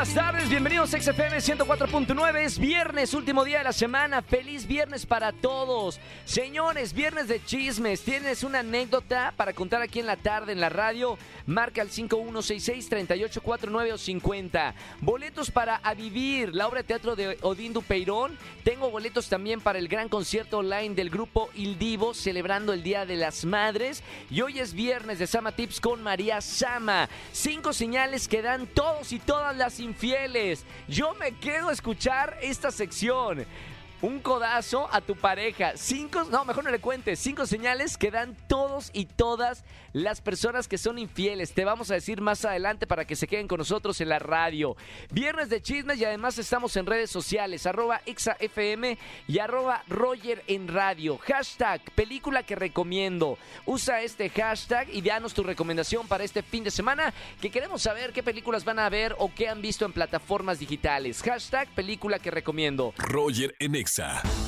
Buenas tardes, bienvenidos a XFM 104.9. Es viernes, último día de la semana. Feliz viernes para todos. Señores, viernes de chismes. ¿Tienes una anécdota para contar aquí en la tarde en la radio? Marca al 5166-3849 o 50. Boletos para A Vivir, la obra de teatro de Odín Dupeirón. Tengo boletos también para el gran concierto online del grupo Il Divo, celebrando el Día de las Madres. Y hoy es viernes de Sama Tips con María Sama. Cinco señales que dan todos y todas las infieles. Yo me quedo a escuchar esta sección. Un codazo a tu pareja. Cinco, no, mejor no le cuentes. Cinco señales que dan todos y todas las personas que son infieles. Te vamos a decir más adelante para que se queden con nosotros en la radio. Viernes de chismes y además estamos en redes sociales. Arroba y arroba Roger en radio. Hashtag película que recomiendo. Usa este hashtag y danos tu recomendación para este fin de semana que queremos saber qué películas van a ver o qué han visto en plataformas digitales. Hashtag película que recomiendo. Roger en.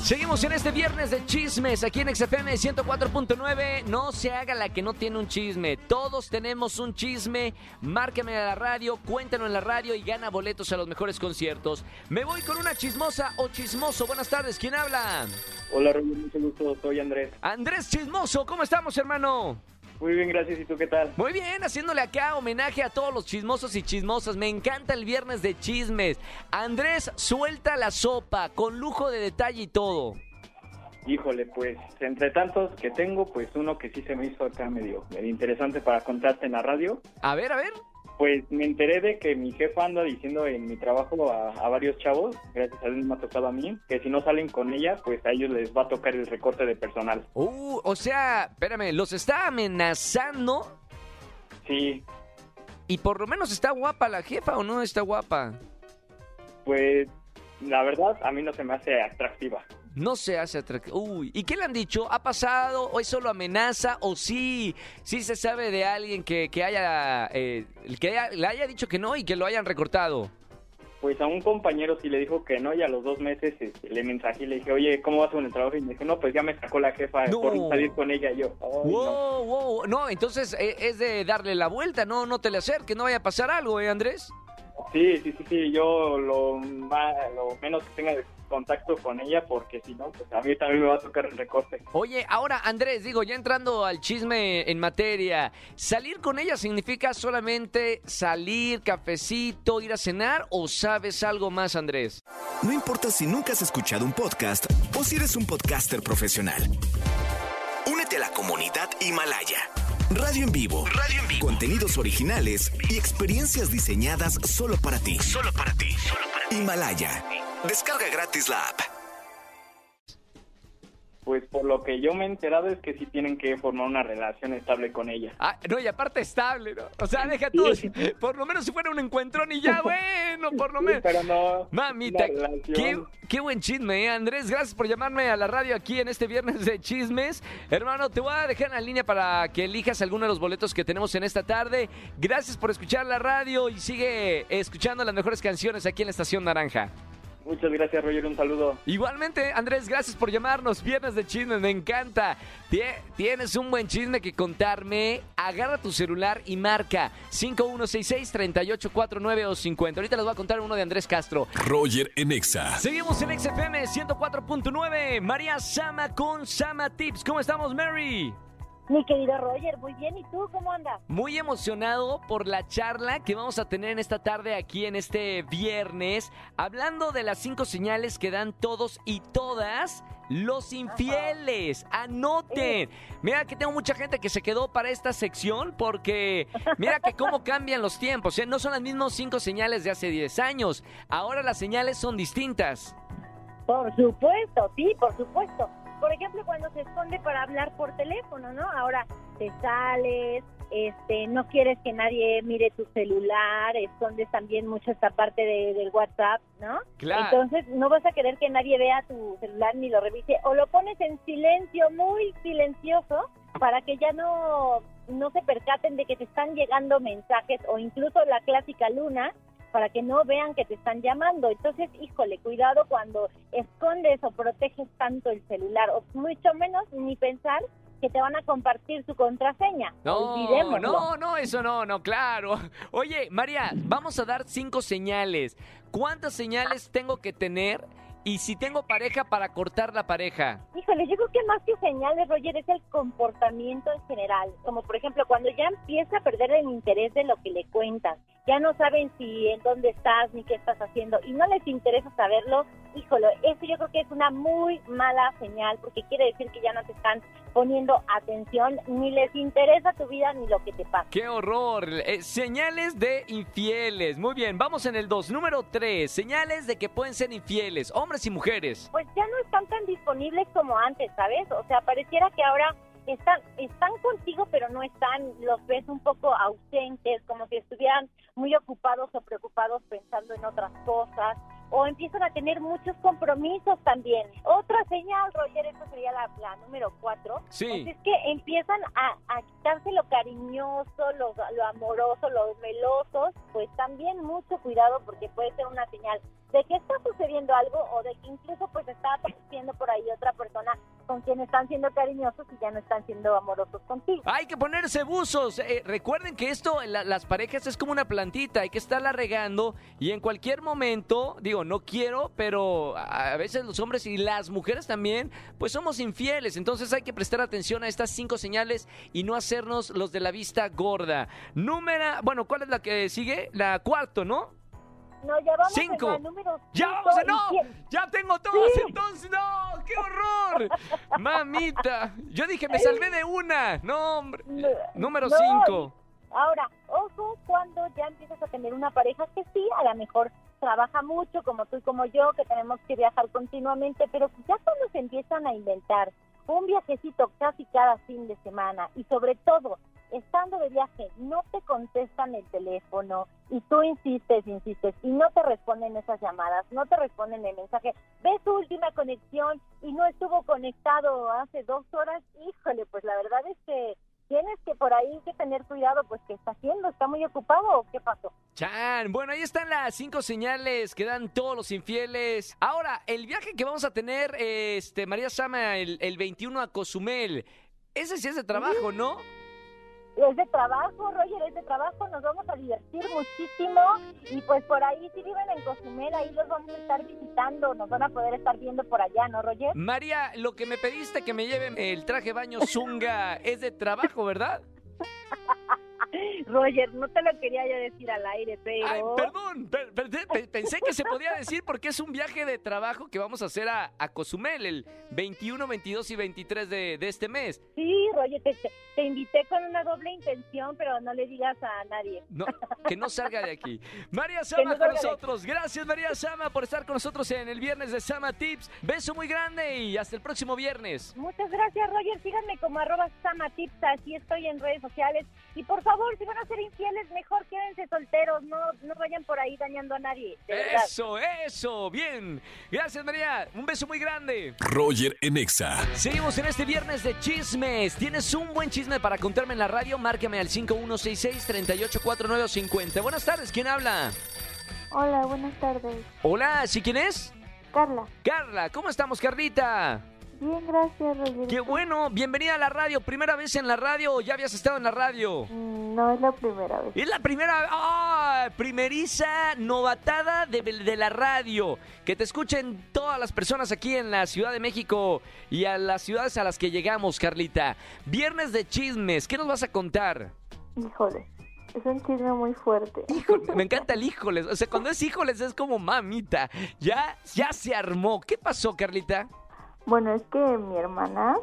Seguimos en este viernes de chismes aquí en XFM 104.9. No se haga la que no tiene un chisme. Todos tenemos un chisme. Márqueme a la radio, cuéntanos en la radio y gana boletos a los mejores conciertos. Me voy con una chismosa o chismoso. Buenas tardes, ¿quién habla? Hola, Roger, mucho gusto. Soy Andrés. Andrés Chismoso, ¿cómo estamos, hermano? Muy bien, gracias. ¿Y tú qué tal? Muy bien, haciéndole acá homenaje a todos los chismosos y chismosas. Me encanta el viernes de chismes. Andrés, suelta la sopa, con lujo de detalle y todo. Híjole, pues entre tantos que tengo, pues uno que sí se me hizo acá medio, medio interesante para contarte en la radio. A ver, a ver. Pues me enteré de que mi jefa anda diciendo en mi trabajo a, a varios chavos, gracias a Dios me ha tocado a mí, que si no salen con ella, pues a ellos les va a tocar el recorte de personal. Uh, o sea, espérame, los está amenazando Sí, y por lo menos está guapa la jefa o no está guapa. pues la verdad a mí no se me hace atractiva. No se hace atractivo. Uy, ¿y qué le han dicho? ¿Ha pasado? ¿O es solo amenaza? ¿O sí? ¿Sí se sabe de alguien que, que haya, eh, que haya- le haya dicho que no y que lo hayan recortado? Pues a un compañero sí le dijo que no y a los dos meses este, le mensajé y le dije, oye, ¿cómo vas con el trabajo? Y me dijo, no, pues ya me sacó la jefa No. por salir con ella y yo. "Ay, no". Wow, wow. No, entonces eh, es de darle la vuelta, no, no te le acerques, no vaya a pasar algo, ¿eh, Andrés? Sí, sí, sí, sí, yo lo, lo menos que tenga de contacto con ella porque si no, pues a mí también me va a tocar el recorte. Oye, ahora Andrés, digo, ya entrando al chisme en materia, ¿salir con ella significa solamente salir, cafecito, ir a cenar o sabes algo más, Andrés? No importa si nunca has escuchado un podcast o si eres un podcaster profesional. Únete a la comunidad Himalaya. Radio en vivo. Radio en vivo. Contenidos originales y experiencias diseñadas solo para ti. Solo para ti. Himalaya. Descarga gratis la app. Pues por lo que yo me he enterado es que sí tienen que formar una relación estable con ella. Ah, no, y aparte estable, ¿no? O sea, deja tú, por lo menos si fuera un encuentrón y ya, bueno, por lo Sí, menos. pero no. Mamita, qué, qué buen chisme, ¿eh? Andrés. Gracias por llamarme a la radio aquí en este viernes de chismes. Hermano, te voy a dejar en la línea para que elijas alguno de los boletos que tenemos en esta tarde. Gracias por escuchar la radio y sigue escuchando las mejores canciones aquí en la Estación Naranja. Muchas gracias, Roger. Un saludo. Igualmente, Andrés, gracias por llamarnos. Viernes de chismes, me encanta. Tie- Tienes un buen chisme que contarme. Agarra tu celular y marca 5166-3849 o 50. Ahorita les voy a contar uno de Andrés Castro. Roger en Exa. Seguimos en XFM 104.9. María Sama con Sama Tips. ¿Cómo estamos, Mary? Mi querido Roger, muy bien. ¿Y tú cómo andas? Muy emocionado por la charla que vamos a tener en esta tarde aquí en este viernes, hablando de las cinco señales que dan todos y todas los infieles. Anoten. Mira que tengo mucha gente que se quedó para esta sección porque mira que cómo cambian los tiempos. ¿eh? No son las mismas cinco señales de hace 10 años. Ahora las señales son distintas. Por supuesto, sí, por supuesto. Por ejemplo, cuando se esconde para hablar por teléfono, ¿no? Ahora te sales, este, no quieres que nadie mire tu celular, escondes también mucho esta parte de- del WhatsApp, ¿no? Claro. Entonces no vas a querer que nadie vea tu celular ni lo revise o lo pones en silencio, muy silencioso, para que ya no no se percaten de que te están llegando mensajes o incluso la clásica luna para que no vean que te están llamando. Entonces, híjole, cuidado cuando escondes o proteges tanto el celular, o mucho menos ni pensar que te van a compartir su contraseña. No, no, no, eso no, no, claro. Oye, María, vamos a dar cinco señales. ¿Cuántas señales tengo que tener? Y si tengo pareja, para cortar la pareja. Híjole, yo creo que más que señales, Roger, es el comportamiento en general. Como por ejemplo, cuando ya empieza a perder el interés de lo que le cuentas, ya no saben si en dónde estás ni qué estás haciendo y no les interesa saberlo, híjole, eso yo creo que es una muy mala señal porque quiere decir que ya no te están poniendo atención ni les interesa tu vida ni lo que te pasa. ¡Qué horror! Eh, señales de infieles. Muy bien, vamos en el 2. Número 3. Señales de que pueden ser infieles, hombres y mujeres. Pues ya no están tan disponibles como antes, ¿sabes? O sea, pareciera que ahora están, están contigo, pero no están, los ves un poco ausentes, como si estuvieran muy ocupados o preocupados pensando en otras cosas, o empiezan a tener muchos compromisos también. Otra señal, Roger, esta sería la, la número cuatro, Sí. pues es que empiezan a, a quitarse lo cariñoso, lo, lo amoroso, los melosos, pues también mucho cuidado porque puede ser una señal de que está sucediendo algo o de que incluso pues está apareciendo por ahí otra persona con quien están siendo cariñosos y ya no están siendo amorosos contigo. Hay que ponerse buzos. Eh, recuerden que esto, la- las parejas es como una plantita, hay que estarla regando y en cualquier momento, digo, no quiero, pero a a veces los hombres y las mujeres también, pues somos infieles. Entonces hay que prestar atención a estas cinco señales y no hacernos los de la vista gorda. Número, bueno, ¿cuál es la que sigue? La cuarto, ¿no? No, ya vamos Cinco. en la número Ya cinco vamos a no, ya tengo todas, Sí. entonces no, qué horror. Mamita, yo dije me salvé de una. No, hombre. No, Número no, 5. Ahora, ojo cuando ya empiezas a tener una pareja que sí, a lo mejor trabaja mucho, como tú y como yo, que tenemos que viajar continuamente, pero ya cuando se empiezan a inventar un viajecito casi cada fin de semana y sobre todo, estando de viaje, no te contestan el teléfono y tú insistes, insistes y no te responden esas llamadas, no te responden el mensaje, ves su última conexión y no estuvo conectado hace dos horas, híjole, pues la verdad es que tienes que por ahí que tener cuidado, pues ¿qué está haciendo? ¿Está muy ocupado o qué pasó? Chan, bueno, ahí están las cinco señales que dan todos los infieles. Ahora, el viaje que vamos a tener, este, María Sama, el, el 21 a Cozumel, ese sí es de trabajo, ¿no? Es de trabajo, Roger, es de trabajo, nos vamos a divertir muchísimo y pues por ahí si viven en Cozumel, ahí los vamos a estar visitando, nos van a poder estar viendo por allá, ¿no, Roger? María, lo que me pediste que me lleven el traje baño Zunga es de trabajo, ¿verdad? Roger, no te lo quería yo decir al aire, pero... Ay, perdón, per- per- pe- pensé que se podía decir porque es un viaje de trabajo que vamos a hacer a, a Cozumel el 21, 22 y 23 de, de este mes. Sí, Roger, te, te- invité con una doble intención, pero no le digas a nadie. No, que no salga de aquí. María Sama no con nosotros. Gracias, María Sama, por estar con nosotros en el viernes de Sama Tips. Beso muy grande y hasta el próximo viernes. Muchas gracias, Roger. Síganme como arroba samatips, así estoy en redes sociales. Y por favor, si van a ser infieles, mejor quédense solteros, no, no vayan por ahí dañando a nadie. Eso, eso, bien. Gracias, María. Un beso muy grande. Roger en Exa. Seguimos en este viernes de chismes. ¿Tienes un buen chisme para contarme en la radio? Márcame al 5166-384950. Buenas tardes, ¿quién habla? Hola, buenas tardes. Hola, ¿sí quién es? Carla. Carla, ¿cómo estamos, Carlita? Bien, gracias, Roger. Qué bueno, bienvenida a la radio. ¿Primera vez en la radio o ya habías estado en la radio? Mm, No es la primera vez. Es la primera, ¡ah! primeriza novatada de, de la radio. Que te escuchen todas las personas aquí en la Ciudad de México y a las ciudades a las que llegamos, Carlita. Viernes de chismes, ¿qué nos vas a contar? Híjole, es un chisme muy fuerte. Híjole, me encanta el híjoles. O sea, cuando es híjoles es como mamita. Ya, ya se armó. ¿Qué pasó, Carlita? Bueno, es que mi hermana,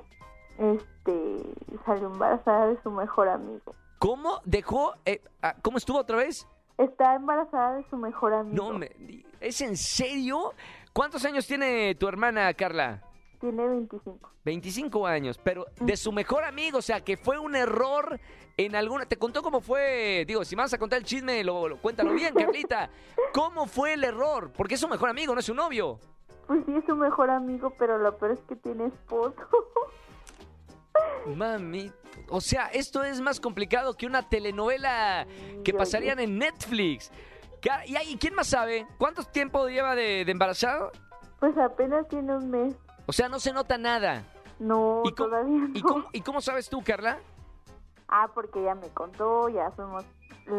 este, salió embarazada de su mejor amigo. ¿Cómo dejó? eh, ah, ¿Cómo estuvo otra vez? Está embarazada de su mejor amigo. No, me, ¿es en serio? ¿Cuántos años tiene tu hermana, Carla? Tiene 25. 25 años, pero de su mejor amigo, o sea, que fue un error en alguna... ¿Te contó cómo fue? Digo, si vas a contar el chisme, lo, lo- cuéntalo bien, Carlita. ¿Cómo fue el error? Porque es su mejor amigo, no es su novio. Pues sí, es su mejor amigo, pero lo peor es que tiene esposo. Mami, o sea, esto es más complicado que una telenovela que pasarían en Netflix. ¿Y ahí, quién más sabe? ¿Cuánto tiempo lleva de, de embarazado? Pues apenas tiene un mes. O sea, no se nota nada. No, ¿Y cómo, todavía no. ¿y cómo, y cómo sabes tú, Carla? Ah, porque ya me contó, ya fuimos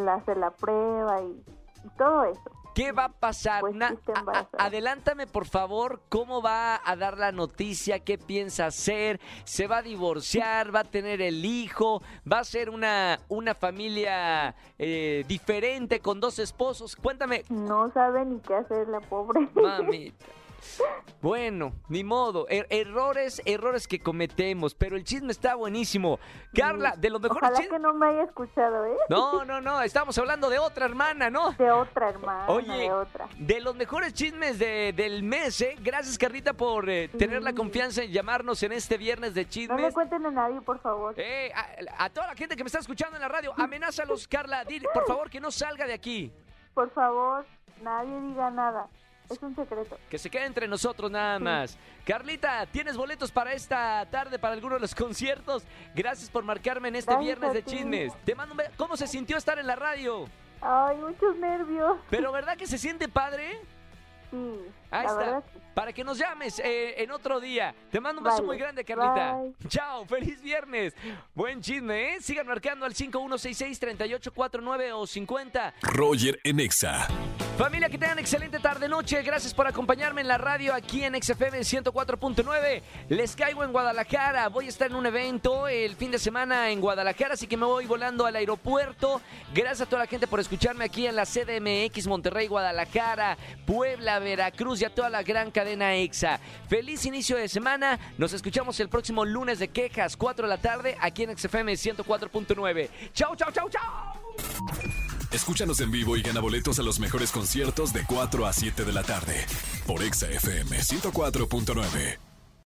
a hacer la prueba y, y todo eso. ¿Qué va a pasar? Pues Na- sí está a- a- embarazada. adelántame, por favor, cómo va a dar la noticia, qué piensa hacer, se va a divorciar, va a tener el hijo, va a ser una, una familia eh, diferente con dos esposos. Cuéntame, No sabe ni qué hacer la pobre. mamita. Bueno, ni modo, Er- errores, errores que cometemos, pero el chisme está buenísimo. Carla, de los mejores Ojalá chismes... que no me haya escuchado, ¿eh? No, no, no, estamos hablando de otra hermana, ¿no? De otra hermana, Oye, de otra. de los mejores chismes de- del mes, ¿eh? Gracias, Carlita, por eh, tener la confianza en llamarnos en este viernes de No le chismes. cuenten a nadie, por favor. Eh, a, a toda la gente que me está escuchando en la radio, amenázalos, Carla. Dile, por favor, que no salga de aquí. Por favor, nadie diga nada. Es un secreto. Que se quede entre nosotros nada más. Carlita, ¿tienes boletos para esta tarde, para alguno de los conciertos? Gracias por marcarme en este Gracias viernes de chismes. Te mando un ¿Cómo se sintió estar en la radio? Ay, muchos nervios. Pero ¿verdad que se siente padre? Sí, Ahí la está. verdad. Para que nos llames eh, en otro día. Te mando un beso Vale. muy grande, Carlita. Bye. Chao, feliz viernes. Buen chisme, ¿eh? Sigan marcando al 5166-3849 o 50. Roger en Exa. Familia, que tengan excelente tarde-noche. Gracias por acompañarme en la radio aquí en XFM 104.9. Les caigo en Guadalajara. Voy a estar en un evento el fin de semana en Guadalajara, así que me voy volando al aeropuerto. Gracias a toda la gente por escucharme aquí en la CDMX Monterrey, Guadalajara, Puebla, Veracruz y a toda la gran cadena EXA. Feliz inicio de semana. Nos escuchamos el próximo lunes de quejas, 4 de la tarde, aquí en XFM 104.9. Chao, chao, chao, chao. Escúchanos en vivo y gana boletos a los mejores conciertos de 4 a 7 de la tarde. Por Exa FM 104.9.